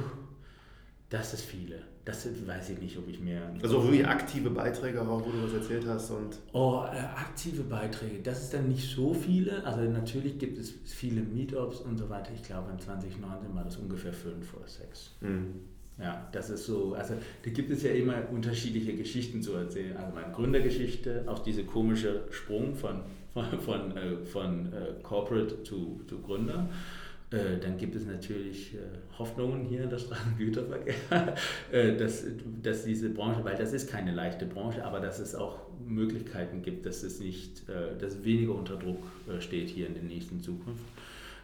das ist viele. Das weiß ich nicht, ob ich mehr.
Also wirklich aktive Beiträge auch, wo du was erzählt hast und.
Oh, äh, aktive Beiträge, das ist dann nicht so viele. Also natürlich gibt es viele Meetups und so weiter. Ich glaube, in 2019 war das ungefähr fünf oder sechs. Mhm. Ja, das ist so, also da gibt es ja immer unterschiedliche Geschichten zu erzählen. Also meine Gründergeschichte, auch diese komische Sprung von, von, von, äh, von äh, Corporate zu, zu Gründer. Äh, dann gibt es natürlich äh, Hoffnungen hier in der Straßengüterverkehr, äh, dass, dass diese Branche, weil das ist keine leichte Branche, aber dass es auch Möglichkeiten gibt, dass es nicht, dass weniger unter Druck steht hier in der nächsten Zukunft.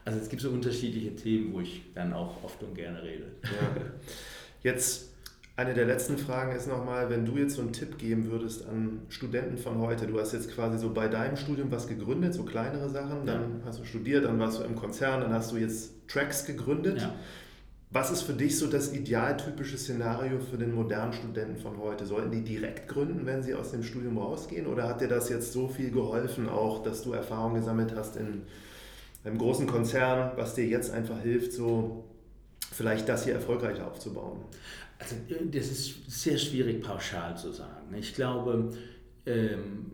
Also es gibt so unterschiedliche Themen, wo ich dann auch oft und gerne rede. Ja.
Jetzt eine der letzten Fragen ist nochmal, wenn du jetzt so einen Tipp geben würdest an Studenten von heute. Du hast jetzt quasi so bei deinem Studium was gegründet, so kleinere Sachen, dann ja. hast du studiert, dann warst du im Konzern, dann hast du jetzt Tracks gegründet. Ja. Was ist für dich so das idealtypische Szenario für den modernen Studenten von heute? Sollten die direkt gründen, wenn sie aus dem Studium rausgehen? Oder hat dir das jetzt so viel geholfen, auch dass du Erfahrung gesammelt hast in einem großen Konzern, was dir jetzt einfach hilft, so vielleicht das hier erfolgreicher aufzubauen?
Also das ist sehr schwierig pauschal zu sagen. Ich glaube, ähm,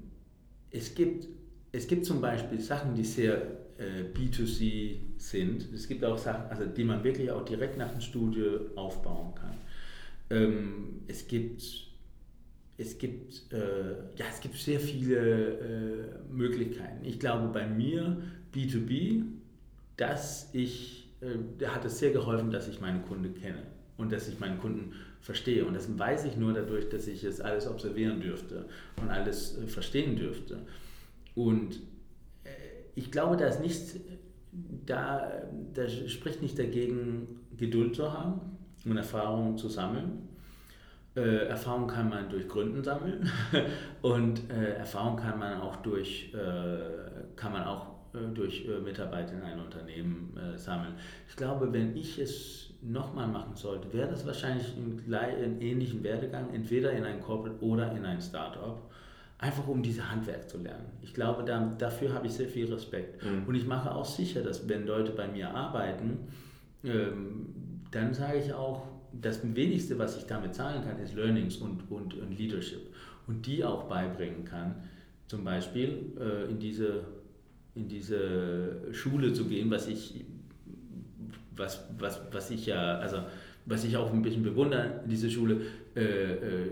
es, gibt, es gibt zum Beispiel Sachen, die sehr äh, B2C sind. Es gibt auch Sachen, also die man wirklich auch direkt nach dem Studio aufbauen kann. Ähm, es gibt es gibt, äh, ja, es gibt sehr viele äh, Möglichkeiten. Ich glaube, bei mir B2B, dass ich, äh, hat es sehr geholfen, dass ich meine Kunden kenne und dass ich meinen Kunden verstehe. Und das weiß ich nur dadurch, dass ich es alles observieren dürfte und alles äh, verstehen dürfte. Und äh, ich glaube, da ist nichts, da, da spricht nicht dagegen, Geduld zu haben und Erfahrungen zu sammeln. Äh, Erfahrung kann man durch Gründen sammeln und äh, Erfahrung kann man auch durch, äh, kann man auch äh, durch Mitarbeit in einem Unternehmen sammeln. Ich glaube, wenn ich es nochmal machen sollte, wäre das wahrscheinlich ein, ein ähnlichen Werdegang, entweder in ein Corporate oder in ein Startup, einfach um diese Handwerk zu lernen. Ich glaube, da, dafür habe ich sehr viel Respekt. Mhm. Und ich mache auch sicher, dass wenn Leute bei mir arbeiten, ähm, dann sage ich auch, das wenigste, was ich damit zahlen kann, ist Learnings und, und, und Leadership. Und die auch beibringen kann, zum Beispiel äh, in, diese, in diese Schule zu gehen, was ich was, was, was ich ja, also was ich auch ein bisschen bewundere in dieser Schule, äh, äh,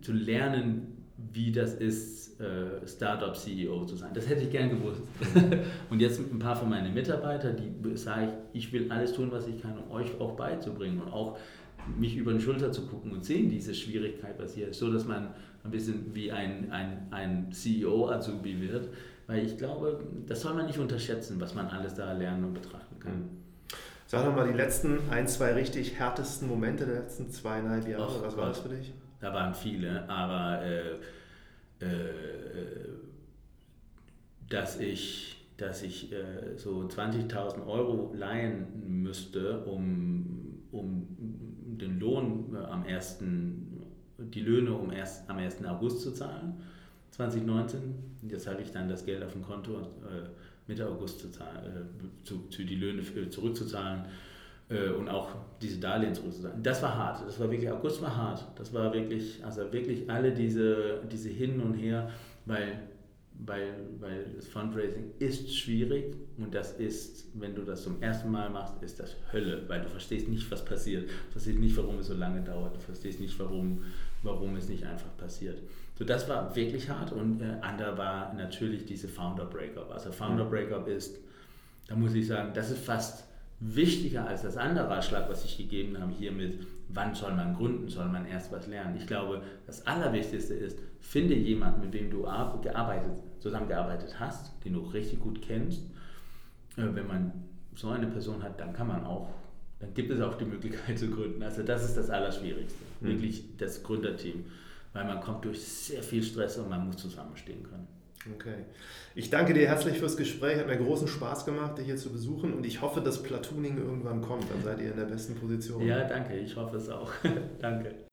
zu lernen, wie das ist, äh, Startup-CEO zu sein. Das hätte ich gern gewusst. und jetzt ein paar von meinen Mitarbeitern, die sage ich, ich will alles tun, was ich kann, um euch auch beizubringen und auch mich über den Schulter zu gucken und sehen diese Schwierigkeit, was hier ist, so dass man ein bisschen wie ein, ein, ein CEO-Azubi wird, weil ich glaube, das soll man nicht unterschätzen, was man alles da lernen und betrachten kann.
Sag doch mal die letzten ein, zwei richtig härtesten Momente der letzten zweieinhalb Jahre. Och, Was war das für dich?
Da waren viele, aber äh, äh, dass ich, dass ich äh, so 20.000 Euro leihen müsste, um, um den Lohn äh, am 1., die Löhne um erst, am 1. August zu zahlen, 2019. Jetzt habe ich dann das Geld auf dem Konto äh, Mitte August zu, zahlen, äh, zu, zu die Löhne zurückzuzahlen äh, und auch diese Darlehen zurückzuzahlen. Das war hart. Das war wirklich, August war hart. Das war wirklich, also wirklich alle diese, diese Hin und Her, weil, weil, weil das Fundraising ist schwierig und das ist, wenn du das zum ersten Mal machst, ist das Hölle, weil du verstehst nicht, was passiert. Du verstehst nicht, warum es so lange dauert. Du verstehst nicht, warum, warum es nicht einfach passiert. So, das war wirklich hart und äh, andere war natürlich diese Founder Breakup. Also Founder mhm. Breakup ist, da muss ich sagen, das ist fast wichtiger als das andere Ratschlag, was ich gegeben habe hier mit, wann soll man gründen, soll man erst was lernen. Ich glaube, das Allerwichtigste ist, finde jemanden, mit dem du gearbeitet, zusammengearbeitet hast, den du richtig gut kennst. Äh, wenn man so eine Person hat, dann kann man auch, dann gibt es auch die Möglichkeit zu gründen. Also das ist das Allerschwierigste, mhm. wirklich das Gründerteam weil man kommt durch sehr viel Stress und man muss zusammenstehen können.
Okay. Ich danke dir herzlich fürs Gespräch. Hat mir großen Spaß gemacht, dich hier zu besuchen und ich hoffe, dass Platooning irgendwann kommt. Dann seid ihr in der besten Position.
Ja, danke. Ich hoffe es auch. danke.